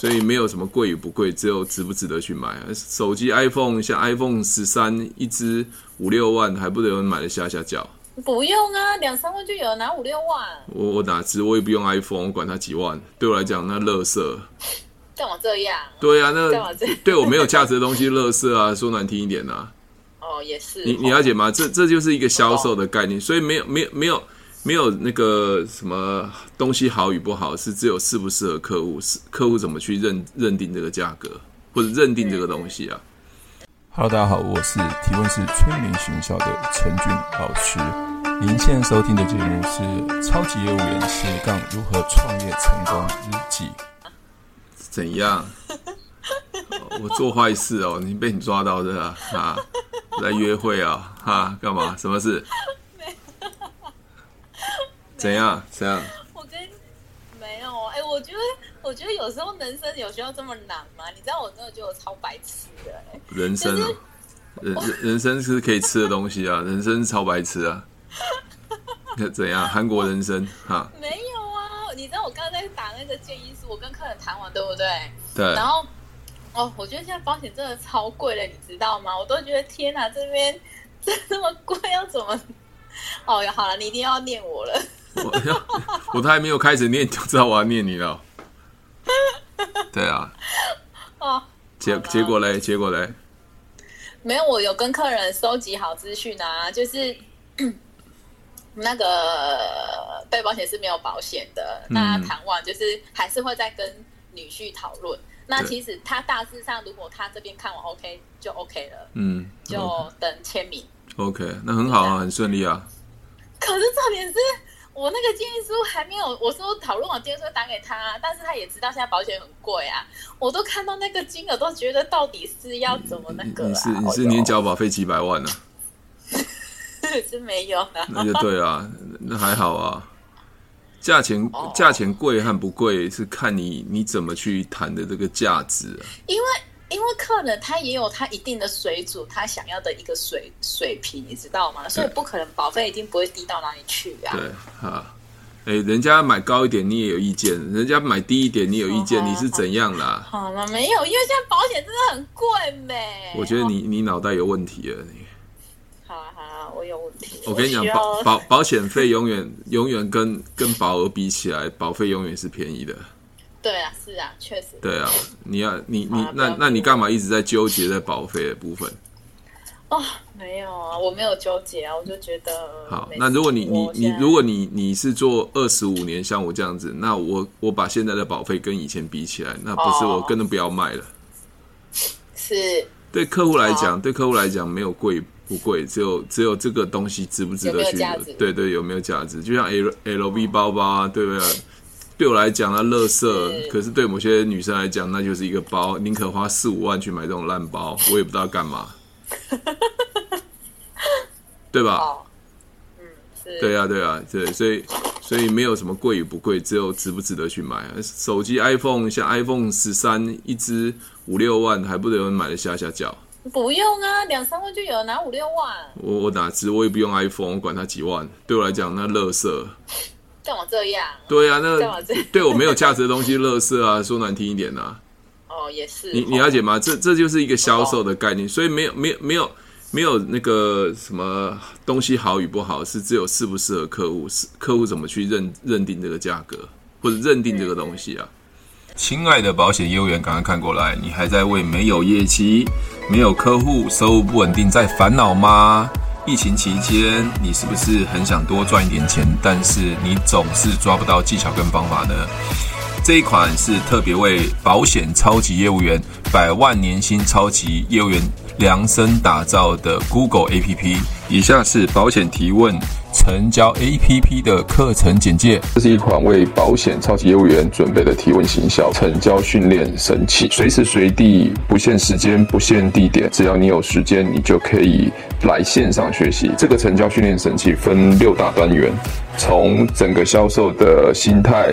所以没有什么贵与不贵，只有值不值得去买。手机 iPhone 像 iPhone 十三一支五六万，还不得有人买得下下脚？不用啊，两三万就有，拿五六万。我我哪知？我也不用 iPhone，我管它几万，对我来讲那垃圾。干嘛这样？对啊，那对我没有价值的东西，垃圾啊，说难听一点啊。哦，也是。你你了解吗？这这就是一个销售的概念，所以没有没有没有没有那个什么东西好与不好，是只有适不适合客户，是客户怎么去认认定这个价格，或者认定这个东西啊。Hello，大家好，我是提问是催眠学校的陈俊老师。您现在收听的节目是《超级业务员斜杠如何创业成功日记》。怎样？我做坏事哦，你被你抓到的啊？啊，来约会啊？哈，干嘛？什么事？怎样？怎样？我跟没有哎、欸，我觉得。我觉得有时候人生有需要这么难吗？你知道我真的觉得我超白痴的、欸。人生啊，人人生是可以吃的东西啊，人生超白痴啊。怎样？韩国人生哈？没有啊，你知道我刚刚在打那个建议书，我跟客人谈完，对不对？对。然后哦，我觉得现在保险真的超贵了，你知道吗？我都觉得天哪，这边这这么贵，要怎么？哦哟，好了，你一定要念我了。我都还没有开始念，就知道我要念你了。对啊，哦，结结果嘞？结果嘞？没有，我有跟客人收集好资讯啊，就是那个被保险是没有保险的，嗯、那谈完就是还是会再跟女婿讨论。那其实他大致上，如果他这边看完 OK 就 OK 了，嗯，就等签名。OK，那很好啊，很顺利啊。可是重点是。我那个建议书还没有，我说讨论完建议书打给他，但是他也知道现在保险很贵啊。我都看到那个金额，都觉得到底是要怎么那个、啊？你是你是年缴保费几百万呢、啊？是没有啊。那就对啊，那还好啊。价钱价钱贵和不贵是看你你怎么去谈的这个价值啊。因为。因为客人他也有他一定的水准，他想要的一个水水平，你知道吗？所以不可能保费一定不会低到哪里去啊。对，哈，哎，人家买高一点你也有意见，人家买低一点你有意见，哦、你是怎样啦？好了，没有，因为现在保险真的很贵呗。我觉得你你脑袋有问题了，你。好啊好啊，我有问题。我跟你讲，保保保险费永远永远跟跟保额比起来，保费永远是便宜的。对啊，是啊，确实。对啊，你要你你那那你干嘛一直在纠结在保费的部分？哦，没有啊，我没有纠结啊，我就觉得。好，那如果你你你如果你你是做二十五年，像我这样子，那我我把现在的保费跟以前比起来，那不是我根本不要卖了。是。对客户来讲，对客户来讲没有贵不贵，只有只有这个东西值不值得去？对对，有没有价值？就像 L L V 包包啊，对不对？对我来讲，那垃圾；是可是对某些女生来讲，那就是一个包，宁可花四五万去买这种烂包，我也不知道干嘛，对吧？哦、嗯，是。对啊，对啊，对，所以所以没有什么贵与不贵，只有值不值得去买。手机 iPhone 像 iPhone 十三一支五六万，还不得有人买得下下脚？不用啊，两三万就有，拿五六万。我我哪知？我也不用 iPhone，我管它几万。对我来讲，那垃圾。干嘛这样？对啊，那 对我没有价值的东西，垃圾啊，说难听一点啊。哦，也是。你你了解吗？这这就是一个销售的概念，所以没有没有没有没有那个什么东西好与不好，是只有适不适合客户，是客户怎么去认认定这个价格，或者认定这个东西啊。亲爱的保险业务员，赶快看过来，你还在为没有业绩、没有客户、收入不稳定在烦恼吗？疫情期间，你是不是很想多赚一点钱，但是你总是抓不到技巧跟方法呢？这一款是特别为保险超级业务员、百万年薪超级业务员量身打造的 Google APP。以下是保险提问。成交 APP 的课程简介。这是一款为保险超级业务员准备的提问行销成交训练神器，随时随地，不限时间，不限地点，只要你有时间，你就可以来线上学习。这个成交训练神器分六大单元，从整个销售的心态、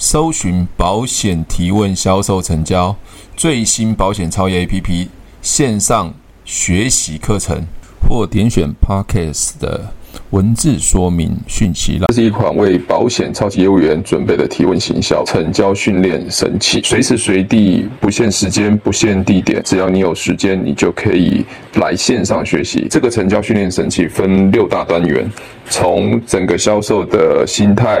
搜寻保险提问销售成交最新保险超业 APP 线上学习课程，或点选 Podcast 的文字说明讯息了。这是一款为保险超级业务员准备的提问行销成交训练神器，随时随地不限时间、不限地点，只要你有时间，你就可以来线上学习。这个成交训练神器分六大单元，从整个销售的心态。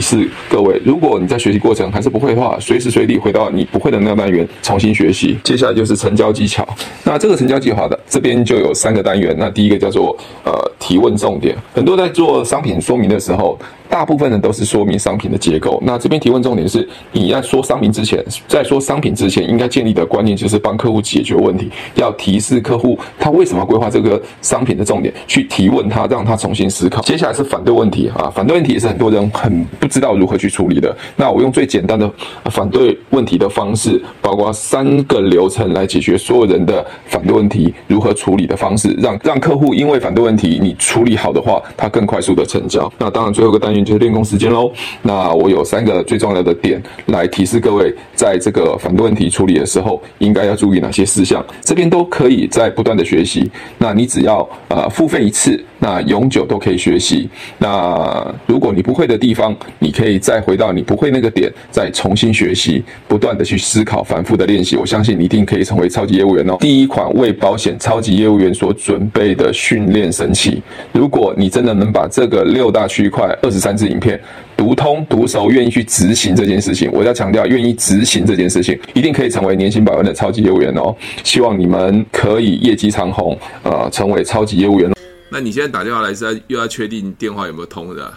是。各位，如果你在学习过程还是不会的话，随时随地回到你不会的那个单元重新学习。接下来就是成交技巧。那这个成交计划的这边就有三个单元。那第一个叫做呃提问重点。很多在做商品说明的时候，大部分人都是说明商品的结构。那这边提问重点是，你在说商品之前，在说商品之前，应该建立的观念就是帮客户解决问题，要提示客户他为什么规划这个商品的重点，去提问他，让他重新思考。接下来是反对问题啊，反对问题也是很多人很不知道如何去处理的。那我用最简单的反对问题的方式，包括三个流程来解决所有人的反对问题如何处理的方式，让让客户因为反对问题你处理好的话，他更快速的成交。那当然最后一个单元。就是练功时间喽。那我有三个最重要的点来提示各位，在这个反对问题处理的时候，应该要注意哪些事项。这边都可以在不断的学习。那你只要呃付费一次，那永久都可以学习。那如果你不会的地方，你可以再回到你不会那个点，再重新学习，不断的去思考，反复的练习。我相信你一定可以成为超级业务员哦。第一款为保险超级业务员所准备的训练神器，如果你真的能把这个六大区块二十三支影片读通读熟，愿意去执行这件事情，我要强调，愿意执行这件事情，一定可以成为年薪百万的超级业务员哦。希望你们可以业绩长虹，呃，成为超级业务员。那你现在打电话来是要又要确定电话有没有通的，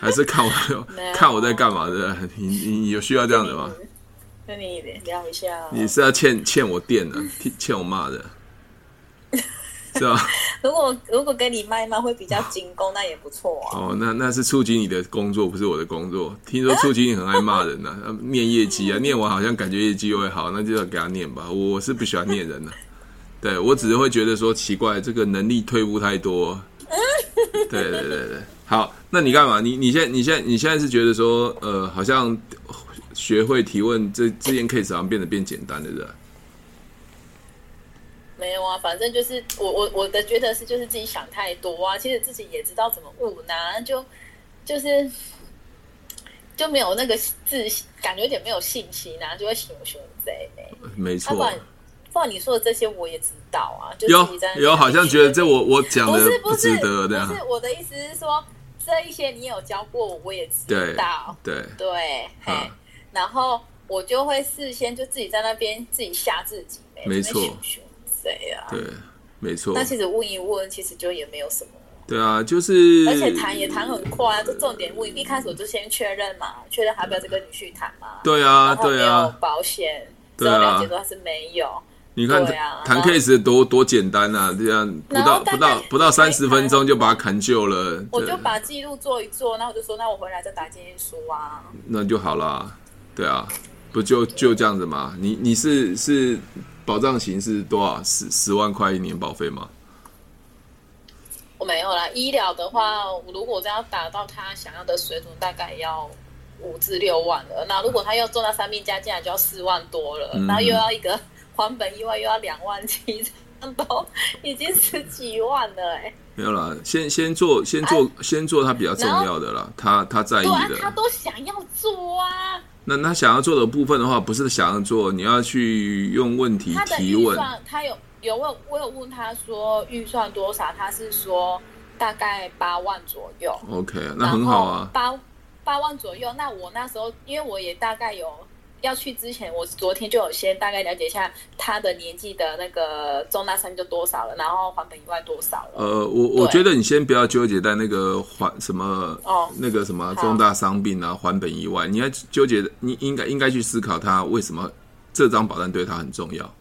还是看我 看我在干嘛的？你你有需要这样的吗？跟你聊一下。你是要欠欠我电的，欠我骂的。是吧？如果如果跟你卖卖会比较精工，那也不错啊。哦，那那是触及你的工作，不是我的工作。听说触及你很爱骂人呢、啊，念业绩啊，念完好像感觉业绩又会好，那就要给他念吧。我是不喜欢念人的、啊，对我只是会觉得说奇怪，这个能力退步太多。对对对对，好，那你干嘛？你你现在你现在你现在是觉得说，呃，好像学会提问这这件 case 好像变得变简单了，是吧？没有啊，反正就是我我我的觉得是就是自己想太多啊，其实自己也知道怎么问啊，就就是就没有那个自信，感觉有点没有信心啊，就会熊熊贼。没错，不然不然你说的这些我也知道啊，就有有好像觉得这我我讲的不值得的，不是我的意思是说这一些你有教过我，我也知道，对对。对，嘿，啊、然后我就会事先就自己在那边自己吓自己，没错。谁呀？对，没错。那其实问一问，其实就也没有什么。对啊，就是。而且谈也谈很快啊，这重点问一开始我就先确认嘛，确认还要不要再跟女婿谈嘛。对啊，对啊。保险，对啊了解说他是没有。你看，谈 case 多多简单啊，这样不到不到不到三十分钟就把他砍就了。我就把记录做一做，那我就说，那我回来再打建议书啊。那就好了，对啊，不就就这样子嘛？你你是是。保障型是多少？十十万块一年保费吗？我没有啦。医疗的话，如果这样达到他想要的水准，大概要五至六万了。那如果他要做到三病加进来，就要四万多了。然后又要一个还本意外，又要两万七，都已经十几万了哎、欸。没有啦，先先做，先做，啊、先做他比较重要的啦。他他在意的，啊、他都想要做啊。那他想要做的部分的话，不是想要做，你要去用问题提问。他，他有有问，我有问他说预算多少，他是说大概八万左右。OK，那很好啊。八八万左右，那我那时候因为我也大概有。要去之前，我昨天就有先大概了解一下他的年纪的那个重大伤就多少了，然后还本以外多少了。呃，我我觉得你先不要纠结在那个还什么哦，那个什么重大伤病啊，还本以外，你要纠结，你应该应该去思考他为什么这张保单对他很重要。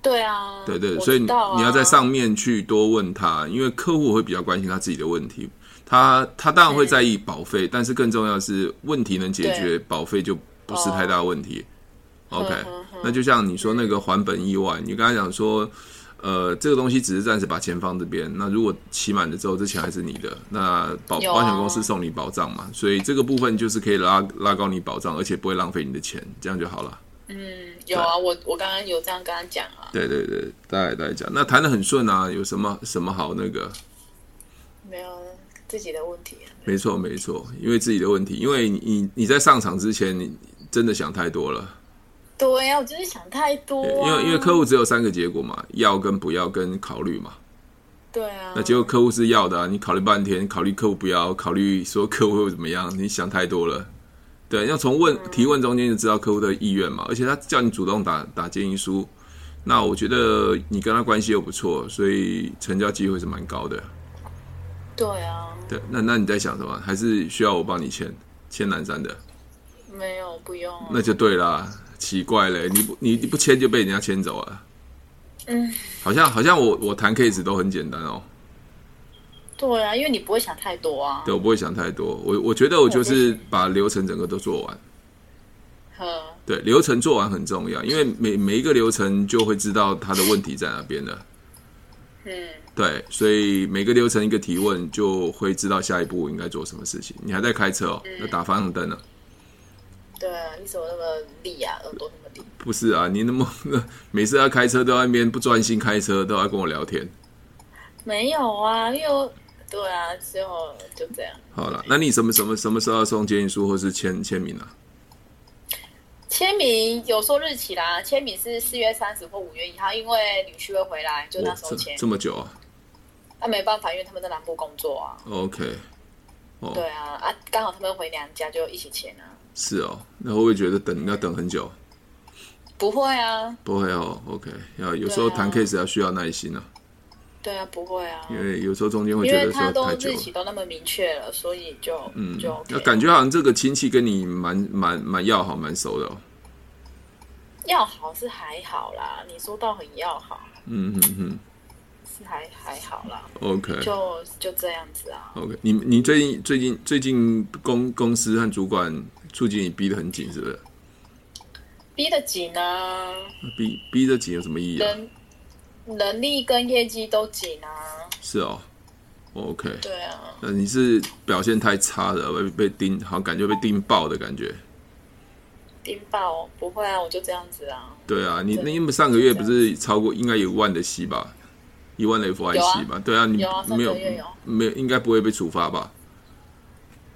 对啊，对对，所以你你要在上面去多问他，因为客户会比较关心他自己的问题。他他当然会在意保费，但是更重要的是问题能解决，保费就不是太大问题。哦、OK，那就像你说那个还本意外，你刚才讲说，呃，这个东西只是暂时把钱放这边，那如果期满了之后，这钱还是你的，那保保险公司送你保障嘛，所以这个部分就是可以拉拉高你保障，而且不会浪费你的钱，这样就好了。嗯，有啊，我我刚刚有这样跟他讲啊。对对对，大概大概讲，那谈的很顺啊，有什么什么好那个？没有。自己的问题，没错没错，因为自己的问题，因为你你在上场之前，你真的想太多了。对呀，我就是想太多啊。因为因为客户只有三个结果嘛，要跟不要跟考虑嘛。对啊。那结果客户是要的啊，你考虑半天，考虑客户不要，考虑说客户会怎么样，你想太多了。对，要从问提问中间就知道客户的意愿嘛，而且他叫你主动打打建议书，那我觉得你跟他关系又不错，所以成交机会是蛮高的。对啊，对，那那你在想什么？还是需要我帮你签签南山的？没有，不用。那就对啦，奇怪嘞，你不你你不签就被人家签走了。嗯，好像好像我我谈 case 都很简单哦。对啊，因为你不会想太多啊。对，我不会想太多，我我觉得我就是把流程整个都做完。呵对，流程做完很重要，因为每每一个流程就会知道他的问题在哪边了。嗯，对，所以每个流程一个提问，就会知道下一步应该做什么事情。你还在开车哦？那、嗯、打方向灯呢？对啊，你怎么那么利啊？耳朵那么利？不是啊，你那么每次要开车都在那边不专心开车，都要跟我聊天。没有啊，因为对啊，最后就这样。好了，那你什么什么什么时候要送建议书或是签签名啊？签名有说日期啦，签名是四月三十或五月一号，因为女婿会回来，就那时候签。这么久啊？那、啊、没办法，因为他们在南部工作啊。OK。哦。对啊，啊，刚好他们回娘家，就一起签啊。是哦，那会不会觉得等要等很久？不会啊，不会哦。OK，要有时候谈 case 要需要耐心啊。对啊，不会啊，因为有时候中间会觉得说太久了。因为他都日期都那么明确了，所以就嗯就、OK。感觉好像这个亲戚跟你蛮蛮蛮要好，蛮熟的哦。要好是还好啦，你说到很要好，嗯嗯嗯，是还还好啦。OK，就就这样子啊。OK，你你最近最近最近公公司和主管促进你逼得很紧，是不是？逼得紧啊！逼逼得紧有什么意义啊？能力跟业绩都紧啊！是哦，OK。对啊，那你是表现太差了，被被盯，好像感觉被盯爆的感觉。盯爆？不会啊，我就这样子啊。对啊，你那因为上个月不是超过应该有一万的息吧？一万的 FIC 吧？对啊，你没有有没有，应该不会被处罚吧？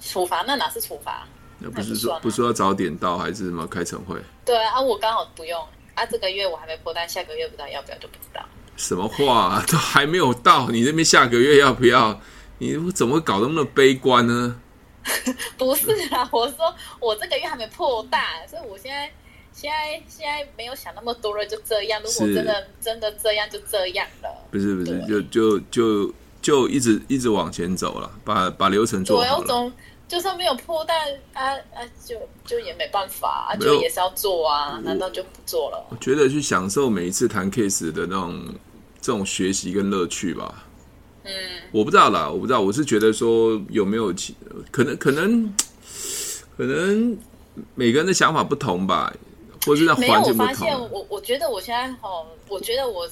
处罚？那哪是处罚？那不是说不是说要早点到还是什么开晨会？对啊，我刚好不用啊，这个月我还没破单，下个月不知道要不要就不知道。什么话啊？都还没有到，你那边下个月要不要？你怎么搞那么悲观呢？不是啊，我说我这个月还没破大，所以我现在现在现在没有想那么多了，就这样。如果真的真的这样，就这样了。不是不是，就就就就一直一直往前走了，把把流程做好了。就算没有破但啊啊，就就也没办法啊，就也是要做啊，难道就不做了？我觉得去享受每一次谈 case 的那种这种学习跟乐趣吧。嗯，我不知道啦，我不知道，我是觉得说有没有可能，可能，可能每个人的想法不同吧，或者是环境不同。没有，我发现我我觉得我现在吼，我觉得我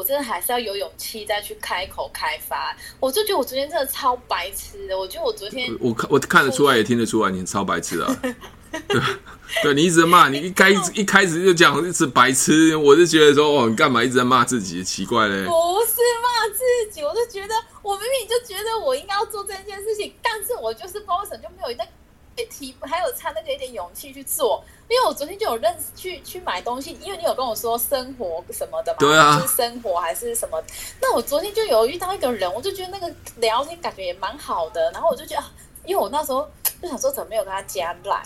我真的还是要有勇气再去开口开发。我就觉得我昨天真的超白痴的，我觉得我昨天我看我看得出来，也听得出来，你超白痴啊。对，对你一直在骂你一开 一开始就讲一直白痴，我就觉得说哦，你干嘛一直在骂自己？奇怪嘞，不是骂自己，我就觉得我明明就觉得我应该要做这件事情，但是我就是包神就没有那还有差那个一点勇气去做。因为我昨天就有认识去去买东西，因为你有跟我说生活什么的嘛，对啊，就是生活还是什么。那我昨天就有遇到一个人，我就觉得那个聊天感觉也蛮好的，然后我就觉得，因为我那时候就想说怎么没有跟他加赖。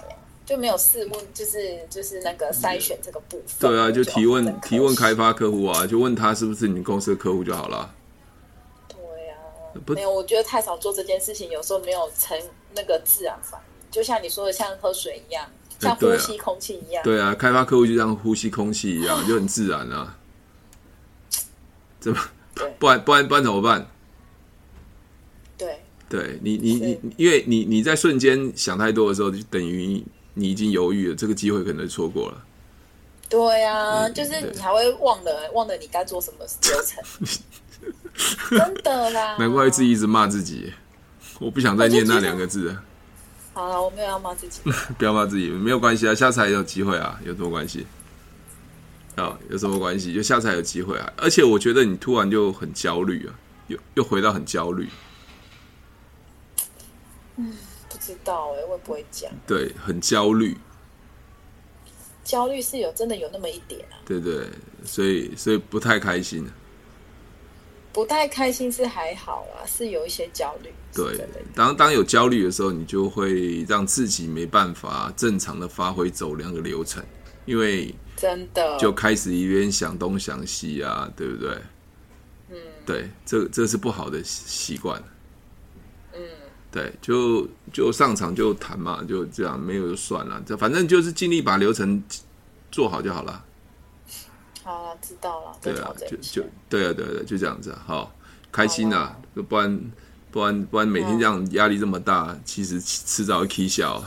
就没有试问，就是就是那个筛选这个部分。对啊，就提问提问开发客户啊，就问他是不是你们公司的客户就好了。对啊，没有，我觉得太少做这件事情，有时候没有成那个自然反应，就像你说的，像喝水一样，像呼吸空气一样。对啊，开发客户就像呼吸空气一样，就很自然啊。怎么？不然不然不然怎么办？对，对你你你，因为你你在瞬间想太多的时候，就等于。你已经犹豫了，这个机会可能错过了。对呀、啊，就是你还会忘了忘了你该做什么流程。真的啦，难怪自己一直骂自己。我不想再念那两个字。好了，我没有要骂自己。不要骂自己，没有关系啊，下次还有机会啊，有什么关系？啊，有什么关系？就下次还有机会啊！而且我觉得你突然就很焦虑啊，又又回到很焦虑。嗯。不知道哎、欸，会不会讲？对，很焦虑。焦虑是有真的有那么一点啊。对对，所以所以不太开心。不太开心是还好啊，是有一些焦虑。对，当当有焦虑的时候，你就会让自己没办法正常的发挥走两个流程，因为真的就开始一边想东想西啊，对不对？嗯，对，这这是不好的习惯。对，就就上场就谈嘛，就这样，没有就算了，这反正就是尽力把流程做好就好了。好了，知道了。对啊，就就对啊，对对，就这样子，好，开心啊，不然不然不然每天这样压力这么大，其实迟早会起笑。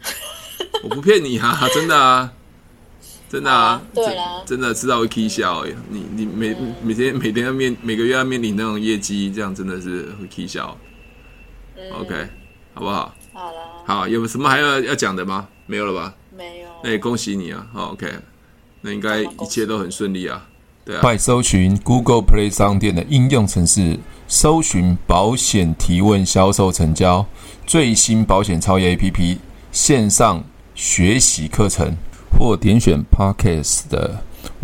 我不骗你啊，真的啊，真真的啊，对啦，真的迟早会 K 笑哎，你你每每天每天要面每个月要面临那种业绩，这样真的是会 K 笑。OK，好不好？好了，好，有什么还要要讲的吗？没有了吧？没有。那也恭喜你啊好，OK，那应该一切都很顺利啊。对啊，快搜寻 Google Play 商店的应用程式，搜寻保险提问销售成交最新保险超越 APP 线上学习课程，或点选 Podcast 的